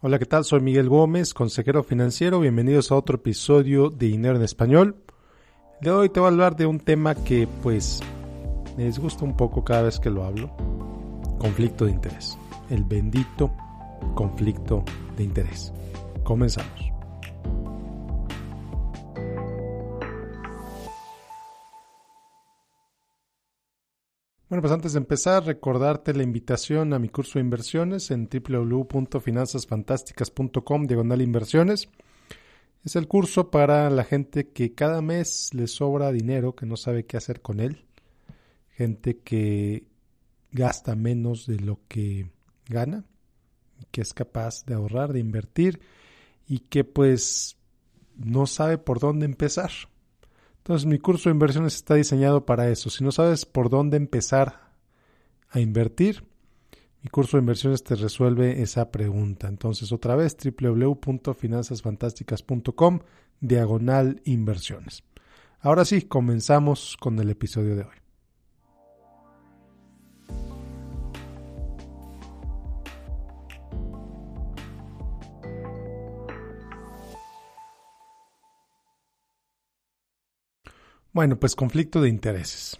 Hola, ¿qué tal? Soy Miguel Gómez, consejero financiero. Bienvenidos a otro episodio de Dinero en Español. De hoy te voy a hablar de un tema que pues me disgusta un poco cada vez que lo hablo. Conflicto de interés. El bendito conflicto de interés. Comenzamos. Bueno, pues antes de empezar, recordarte la invitación a mi curso de inversiones en www.finanzasfantásticas.com diagonal inversiones. Es el curso para la gente que cada mes le sobra dinero, que no sabe qué hacer con él. Gente que gasta menos de lo que gana, que es capaz de ahorrar, de invertir y que pues no sabe por dónde empezar. Entonces mi curso de inversiones está diseñado para eso. Si no sabes por dónde empezar a invertir, mi curso de inversiones te resuelve esa pregunta. Entonces otra vez www.finanzasfantásticas.com diagonal inversiones. Ahora sí, comenzamos con el episodio de hoy. Bueno, pues conflicto de intereses.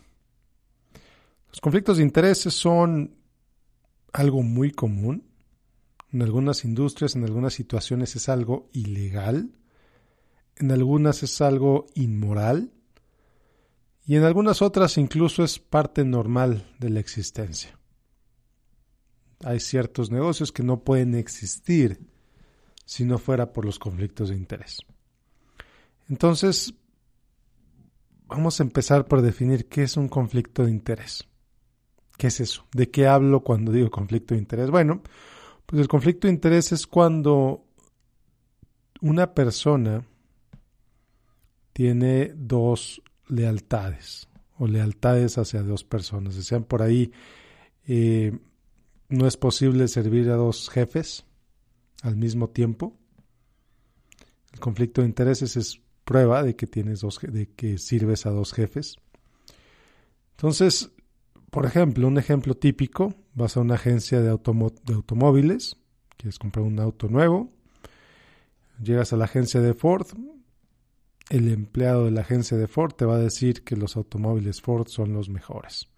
Los conflictos de intereses son algo muy común. En algunas industrias, en algunas situaciones es algo ilegal. En algunas es algo inmoral. Y en algunas otras incluso es parte normal de la existencia. Hay ciertos negocios que no pueden existir si no fuera por los conflictos de interés. Entonces, vamos a empezar por definir qué es un conflicto de interés. ¿Qué es eso? ¿De qué hablo cuando digo conflicto de interés? Bueno, pues el conflicto de interés es cuando una persona tiene dos lealtades o lealtades hacia dos personas. Decían por ahí, eh, no es posible servir a dos jefes al mismo tiempo. El conflicto de intereses es prueba de que tienes dos, de que sirves a dos jefes. Entonces, por ejemplo, un ejemplo típico, vas a una agencia de, de automóviles, quieres comprar un auto nuevo, llegas a la agencia de Ford, el empleado de la agencia de Ford te va a decir que los automóviles Ford son los mejores.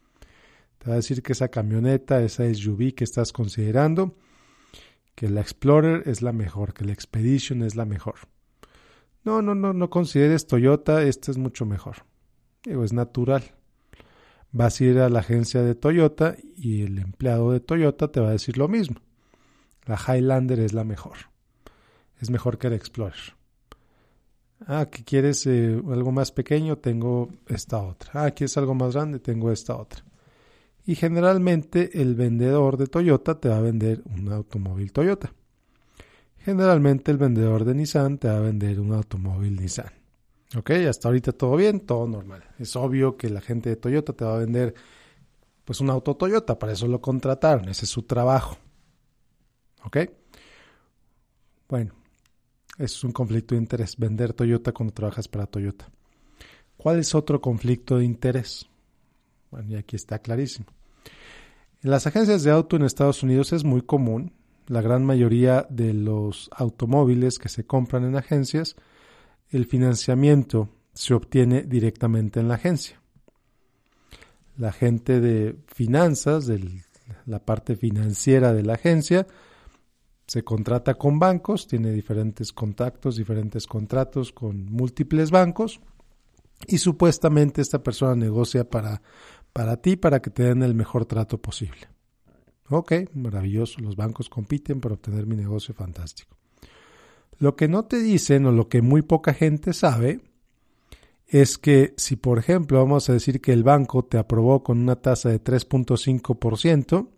Te va a decir que esa camioneta, esa SUV que estás considerando, que la Explorer es la mejor, que la Expedition es la mejor. No, no, no, no consideres Toyota, este es mucho mejor. Digo, es natural. Vas a ir a la agencia de Toyota y el empleado de Toyota te va a decir lo mismo. La Highlander es la mejor. Es mejor que la Explorer. Ah, que quieres eh, algo más pequeño, tengo esta otra. Ah, quieres algo más grande, tengo esta otra. Y generalmente el vendedor de Toyota te va a vender un automóvil Toyota. Generalmente el vendedor de Nissan te va a vender un automóvil Nissan. Ok, hasta ahorita todo bien, todo normal. Es obvio que la gente de Toyota te va a vender pues un auto Toyota, para eso lo contrataron, ese es su trabajo. ¿Ok? Bueno, es un conflicto de interés, vender Toyota cuando trabajas para Toyota. ¿Cuál es otro conflicto de interés? Bueno, y aquí está clarísimo. En las agencias de auto en Estados Unidos es muy común la gran mayoría de los automóviles que se compran en agencias, el financiamiento se obtiene directamente en la agencia. La gente de finanzas, de la parte financiera de la agencia, se contrata con bancos, tiene diferentes contactos, diferentes contratos con múltiples bancos y supuestamente esta persona negocia para, para ti para que te den el mejor trato posible. Ok, maravilloso, los bancos compiten para obtener mi negocio fantástico. Lo que no te dicen o lo que muy poca gente sabe es que si por ejemplo vamos a decir que el banco te aprobó con una tasa de 3.5%,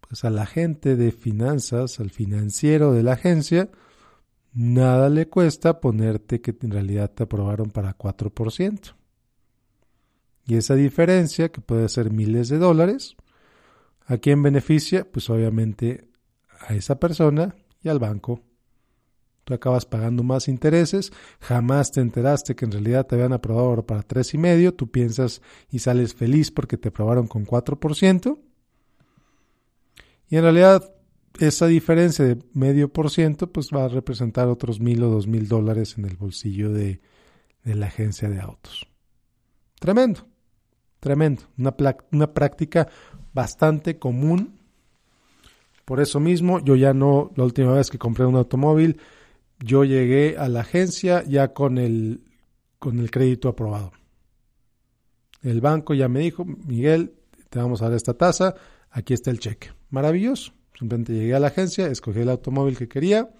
pues a la gente de finanzas, al financiero de la agencia, nada le cuesta ponerte que en realidad te aprobaron para 4%. Y esa diferencia, que puede ser miles de dólares, ¿A quién beneficia? Pues obviamente a esa persona y al banco. Tú acabas pagando más intereses, jamás te enteraste que en realidad te habían aprobado para tres y medio, tú piensas y sales feliz porque te aprobaron con 4%. Y en realidad esa diferencia de medio por ciento pues va a representar otros mil o dos mil dólares en el bolsillo de, de la agencia de autos. Tremendo, tremendo. Una, una práctica bastante común. Por eso mismo, yo ya no, la última vez que compré un automóvil, yo llegué a la agencia ya con el, con el crédito aprobado. El banco ya me dijo, Miguel, te vamos a dar esta tasa, aquí está el cheque. Maravilloso. Simplemente llegué a la agencia, escogí el automóvil que quería,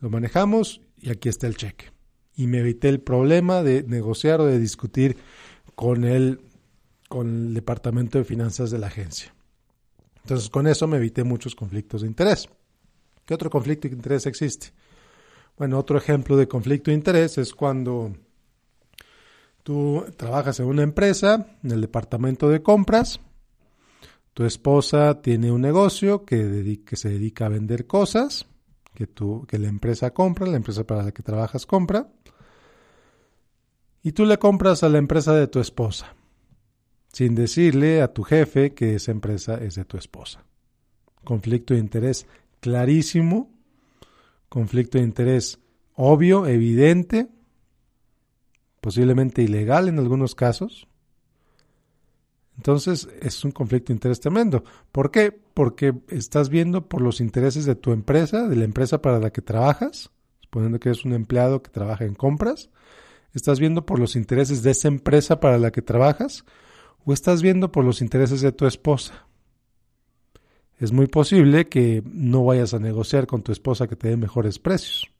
lo manejamos y aquí está el cheque. Y me evité el problema de negociar o de discutir con el, con el departamento de finanzas de la agencia. Entonces con eso me evité muchos conflictos de interés. ¿Qué otro conflicto de interés existe? Bueno, otro ejemplo de conflicto de interés es cuando tú trabajas en una empresa, en el departamento de compras, tu esposa tiene un negocio que, se dedica a vender cosas que, que la empresa compra, la empresa para la que trabajas compra, y tú le compras a la empresa de tu esposa, sin decirle a tu jefe que esa empresa es de tu esposa. Conflicto de interés clarísimo, conflicto de interés obvio, evidente, posiblemente ilegal en algunos casos, entonces es un conflicto de interés tremendo. ¿Por qué? Porque estás viendo por los intereses de tu empresa, de la empresa para la que trabajas, suponiendo que eres un empleado que trabaja en compras, estás viendo por los intereses de esa empresa para la que trabajas o estás viendo por los intereses de tu esposa. Es muy posible que no vayas a negociar con tu esposa que te dé mejores precios.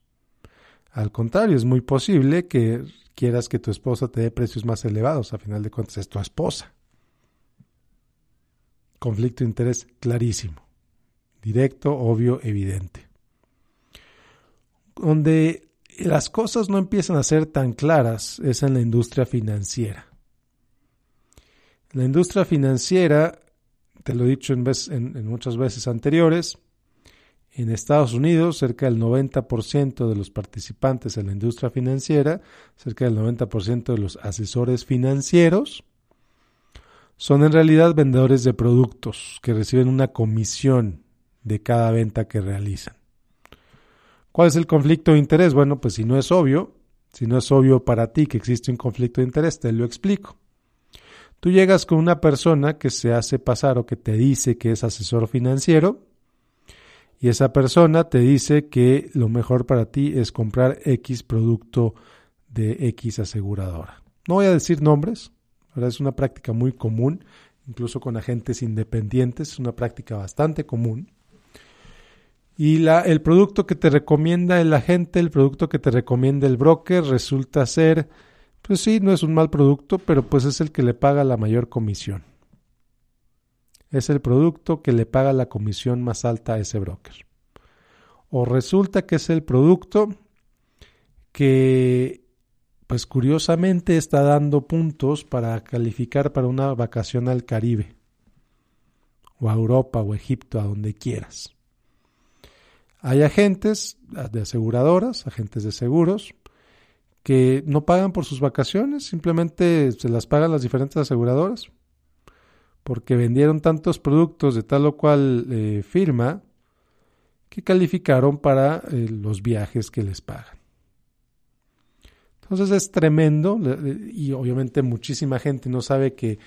Al contrario, es muy posible que quieras que tu esposa te dé precios más elevados. A final de cuentas, es tu esposa conflicto de interés clarísimo, directo, obvio, evidente. Donde las cosas no empiezan a ser tan claras es en la industria financiera. La industria financiera, te lo he dicho en, muchas veces anteriores, en Estados Unidos, cerca del 90% de los participantes en la industria financiera, cerca del 90% de los asesores financieros, son en realidad vendedores de productos que reciben una comisión de cada venta que realizan. ¿Cuál es el conflicto de interés? Bueno, pues si no es obvio, si no es obvio para ti que existe un conflicto de interés, te lo explico. Tú llegas con una persona que se hace pasar o que te dice que es asesor financiero y esa persona te dice que lo mejor para ti es comprar X producto de X aseguradora. No voy a decir nombres, es una práctica muy común, incluso con agentes independientes, es una práctica bastante común. Y el producto que te recomienda el agente, el producto que te recomienda el broker, resulta ser, pues sí, no es un mal producto, pero pues es el que le paga la mayor comisión. Es el producto que le paga la comisión más alta a ese broker. O resulta que es el producto que pues curiosamente está dando puntos para calificar para una vacación al Caribe, o a Europa, o Egipto, a donde quieras. Hay agentes de aseguradoras, agentes de seguros, que no pagan por sus vacaciones, simplemente se las pagan las diferentes aseguradoras, porque vendieron tantos productos de tal o cual eh, firma que calificaron para eh, los viajes que les pagan. Entonces es tremendo y obviamente muchísima gente no sabe que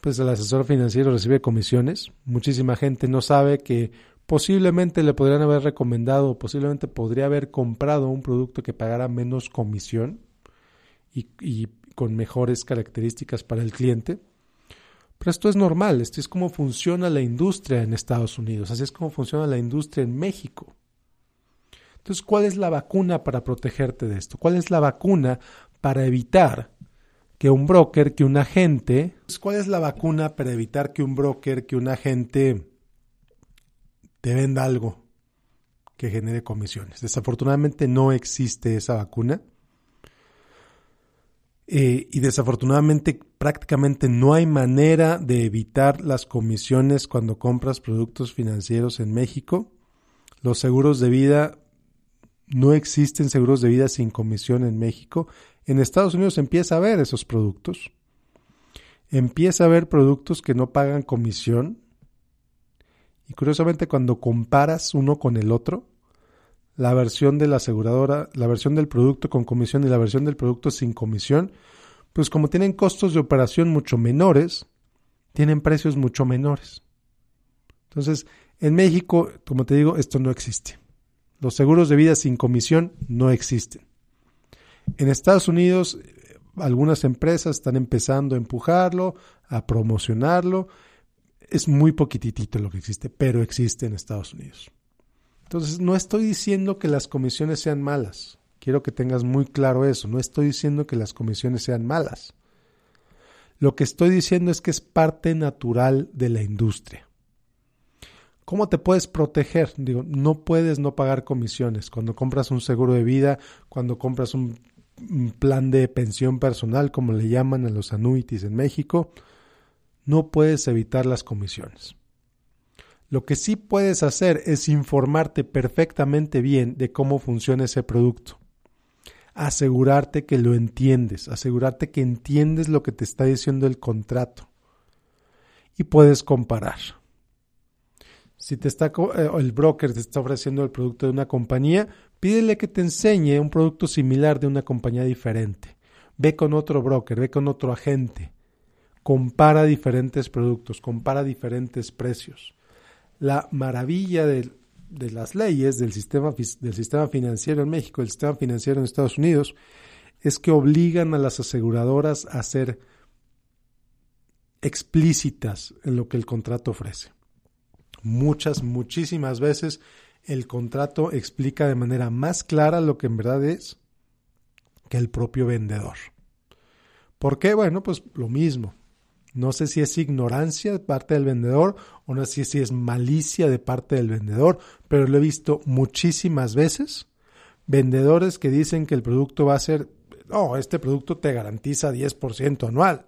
pues el asesor financiero recibe comisiones, muchísima gente no sabe que posiblemente le podrían haber recomendado, posiblemente podría haber comprado un producto que pagara menos comisión y, con mejores características para el cliente. Pero esto es normal, esto es como funciona la industria en Estados Unidos, así es como funciona la industria en México. Entonces, ¿cuál es la vacuna para protegerte de esto? ¿Cuál es la vacuna para evitar que un broker, que un agente... ¿Cuál es la vacuna para evitar que un broker, que un agente te venda algo que genere comisiones? Desafortunadamente no existe esa vacuna. Eh, y desafortunadamente prácticamente no hay manera de evitar las comisiones cuando compras productos financieros en México. Los seguros de vida no existen seguros de vida sin comisión en México. En Estados Unidos empieza a haber esos productos. Empieza a haber productos que no pagan comisión Y curiosamente cuando comparas uno con el otro, la versión de la aseguradora, la versión del producto con comisión y la versión del producto sin comisión, pues como tienen costos de operación mucho menores, tienen precios mucho menores. Entonces, en México, como te digo, esto no existe. Los seguros de vida sin comisión no existen. En Estados Unidos, algunas empresas están empezando a empujarlo, a promocionarlo. Es muy poquitito lo que existe, pero existe en Estados Unidos. Entonces, no estoy diciendo que las comisiones sean malas. Quiero que tengas muy claro eso. No estoy diciendo que las comisiones sean malas. Lo que estoy diciendo es que es parte natural de la industria. ¿Cómo te puedes proteger? Digo, no puedes no pagar comisiones. Cuando compras un seguro de vida, cuando compras un, plan de pensión personal, como le llaman a los annuities en México, no puedes evitar las comisiones. Lo que sí puedes hacer es informarte perfectamente bien de cómo funciona ese producto. Asegurarte que lo entiendes, asegurarte que entiendes lo que te está diciendo el contrato. Y puedes comparar. Si te está eh, el broker te está ofreciendo el producto de una compañía, pídele que te enseñe un producto similar de una compañía diferente. Ve con otro broker, ve con otro agente. Compara diferentes productos, compara diferentes precios. La maravilla de, las leyes del sistema, del sistema financiero en México, del sistema financiero en Estados Unidos, es que obligan a las aseguradoras a ser explícitas en lo que el contrato ofrece muchas, muchísimas veces el contrato explica de manera más clara lo que en verdad es que el propio vendedor. ¿Por qué? Bueno, pues lo mismo. No sé si es ignorancia de parte del vendedor o no sé si es malicia de parte del vendedor, pero lo he visto muchísimas veces. Vendedores que dicen que el producto va a ser, no, este producto te garantiza 10% anual.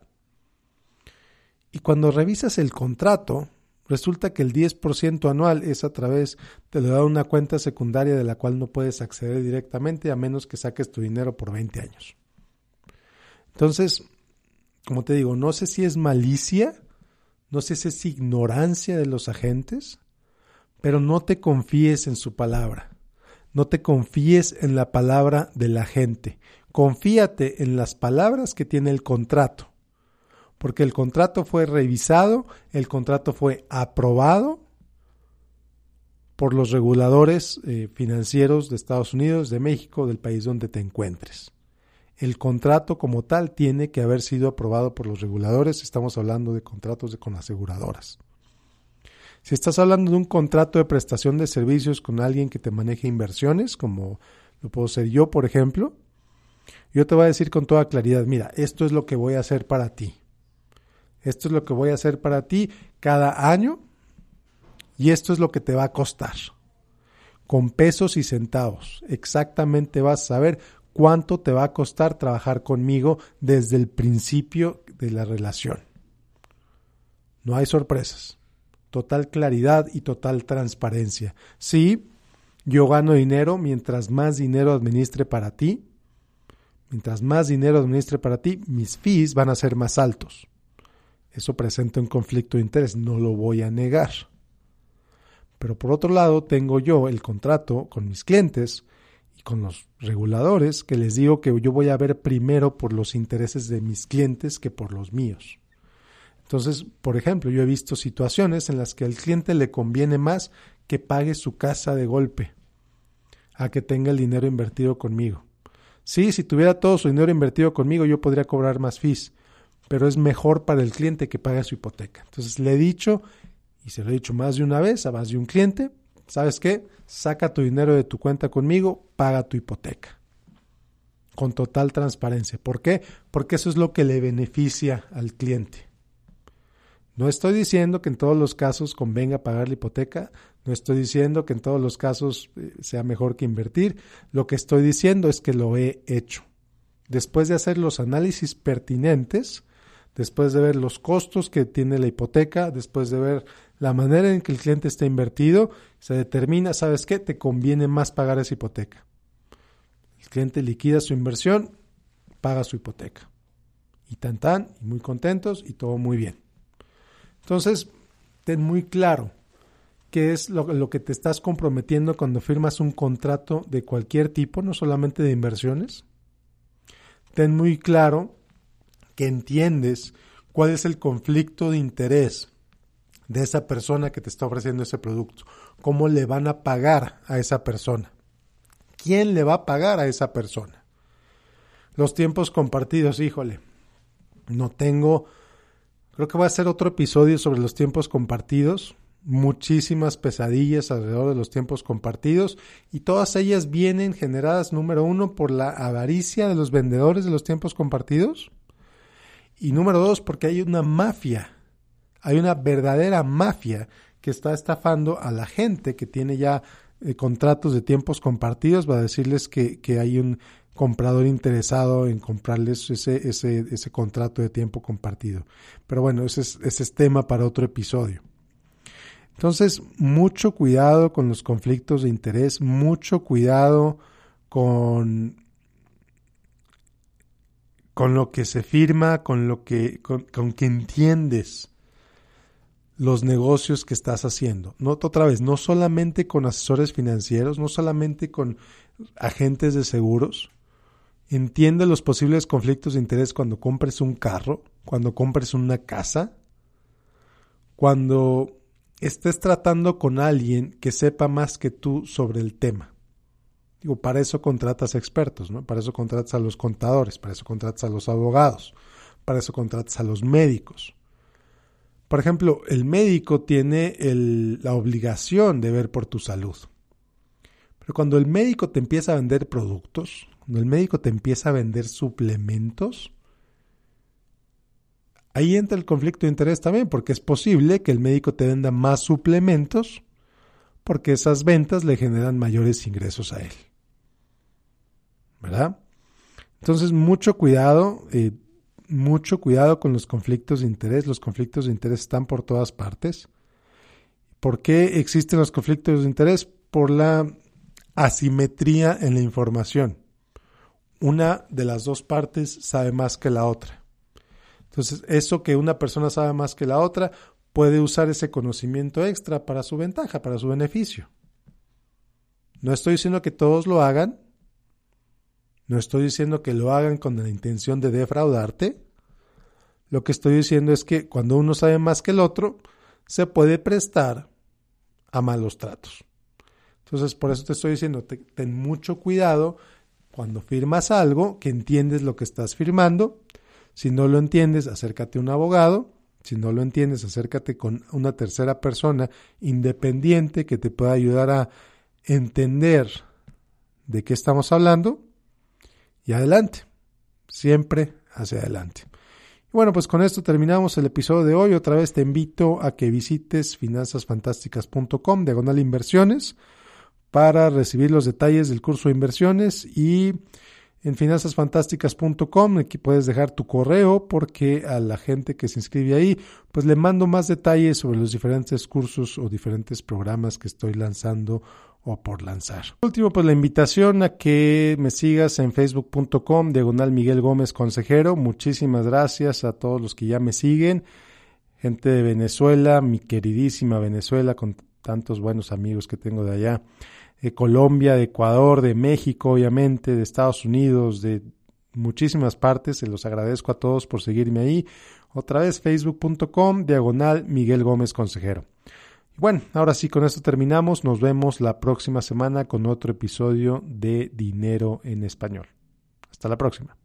Y cuando revisas el contrato, Resulta que el 10% anual es a través, te lo da una cuenta secundaria de la cual no puedes acceder directamente a menos que saques tu dinero por 20 años. Entonces, como te digo, no sé si es malicia, no sé si es ignorancia de los agentes, pero no te confíes en su palabra. No te confíes en la palabra de la gente. Confíate en las palabras que tiene el contrato porque el contrato fue revisado, el contrato fue aprobado por los reguladores eh, financieros de Estados Unidos, de México, del país donde te encuentres. El contrato como tal tiene que haber sido aprobado por los reguladores, estamos hablando de contratos de, con aseguradoras. Si estás hablando de un contrato de prestación de servicios con alguien que te maneje inversiones, como lo puedo ser yo, por ejemplo, yo te voy a decir con toda claridad, mira, esto es lo que voy a hacer para ti esto es lo que voy a hacer para ti cada año y esto es lo que te va a costar. Con pesos y centavos. Exactamente vas a saber cuánto te va a costar trabajar conmigo desde el principio de la relación. No hay sorpresas. Total claridad y total transparencia. Sí, yo gano dinero mientras más dinero administre para ti. Mientras más dinero administre para ti, mis fees van a ser más altos. Eso presenta un conflicto de interés, no lo voy a negar. Pero por otro lado, tengo yo el contrato con mis clientes y con los reguladores que les digo que yo voy a ver primero por los intereses de mis clientes que por los míos. Entonces, por ejemplo, yo he visto situaciones en las que al cliente le conviene más que pague su casa de golpe a que tenga el dinero invertido conmigo. Sí, si tuviera todo su dinero invertido conmigo, yo podría cobrar más fees, pero es mejor para el cliente que pague su hipoteca. Entonces le he dicho, y se lo he dicho más de una vez a más de un cliente, ¿sabes qué? Saca tu dinero de tu cuenta conmigo, paga tu hipoteca. Con total transparencia. ¿Por qué? Porque eso es lo que le beneficia al cliente. No estoy diciendo que en todos los casos convenga pagar la hipoteca, no estoy diciendo que en todos los casos eh, sea mejor que invertir, lo que estoy diciendo es que lo he hecho. Después de hacer los análisis pertinentes, después de ver los costos que tiene la hipoteca, después de ver la manera en que el cliente está invertido, se determina, ¿sabes qué? Te conviene más pagar esa hipoteca. El cliente liquida su inversión, paga su hipoteca. Y tan tan, y muy contentos y todo muy bien. Entonces, ten muy claro qué es lo, lo, que te estás comprometiendo cuando firmas un contrato de cualquier tipo, no solamente de inversiones. Ten muy claro que entiendes cuál es el conflicto de interés de esa persona que te está ofreciendo ese producto, cómo le van a pagar a esa persona, quién le va a pagar a esa persona. Los tiempos compartidos, híjole, no tengo, creo que voy a hacer otro episodio sobre los tiempos compartidos, muchísimas pesadillas alrededor de los tiempos compartidos. Y todas ellas vienen generadas, número uno, por la avaricia de los vendedores de los tiempos compartidos. Y número dos, porque hay una mafia, hay una verdadera mafia que está estafando a la gente que tiene ya eh, contratos de tiempos compartidos, va a decirles que, que hay un comprador interesado en comprarles ese, ese, ese contrato de tiempo compartido. Pero bueno, ese es, ese es tema para otro episodio. Entonces, mucho cuidado con los conflictos de interés, mucho cuidado con, con lo que se firma, con lo que, con, con que entiendes los negocios que estás haciendo. No, otra vez, no solamente con asesores financieros, no solamente con agentes de seguros. Entiende los posibles conflictos de interés cuando compres un carro, cuando compres una casa, cuando estés tratando con alguien que sepa más que tú sobre el tema. Digo, para eso contratas expertos, ¿no? Para eso contratas a los contadores, para eso contratas a los abogados, para eso contratas a los médicos. Por ejemplo, el médico tiene la obligación de ver por tu salud. Pero cuando el médico te empieza a vender productos, cuando el médico te empieza a vender suplementos, Ahí entra el conflicto de interés también, porque es posible que el médico te venda más suplementos porque esas ventas le generan mayores ingresos a él. ¿Verdad? Entonces, mucho cuidado, eh, mucho cuidado con los conflictos de interés. Los conflictos de interés están por todas partes. ¿Por qué existen los conflictos de interés? Por la asimetría en la información. Una de las dos partes sabe más que la otra. Entonces, eso que una persona sabe más que la otra, puede usar ese conocimiento extra para su ventaja, para su beneficio. No estoy diciendo que todos lo hagan, no estoy diciendo que lo hagan con la intención de defraudarte. Lo que estoy diciendo es que cuando uno sabe más que el otro, se puede prestar a malos tratos. Entonces, por eso te estoy diciendo, ten mucho cuidado cuando firmas algo, que entiendes lo que estás firmando si no lo entiendes, acércate a un abogado. Si no lo entiendes, acércate con una tercera persona independiente que te pueda ayudar a entender de qué estamos hablando. Y adelante, siempre hacia adelante. bueno, pues con esto terminamos el episodio de hoy. Otra vez te invito a que visites finanzasfantásticas.com, diagonal inversiones, para recibir los detalles del curso de inversiones y en finanzasfantásticas.com. Aquí puedes dejar tu correo porque a la gente que se inscribe ahí, pues le mando más detalles sobre los diferentes cursos o diferentes programas que estoy lanzando o por lanzar. último, pues la invitación a que me sigas en facebook.com, diagonal Miguel Gómez Consejero. Muchísimas gracias a todos los que ya me siguen. Gente de Venezuela, mi queridísima Venezuela, con tantos buenos amigos que tengo de allá de Colombia, de Ecuador, de México, obviamente, de Estados Unidos, de muchísimas partes. Se los agradezco a todos por seguirme ahí. Otra vez, facebook.com, diagonal Miguel Gómez Consejero. Bueno, ahora sí, con esto terminamos. Nos vemos la próxima semana con otro episodio de Dinero en Español. Hasta la próxima.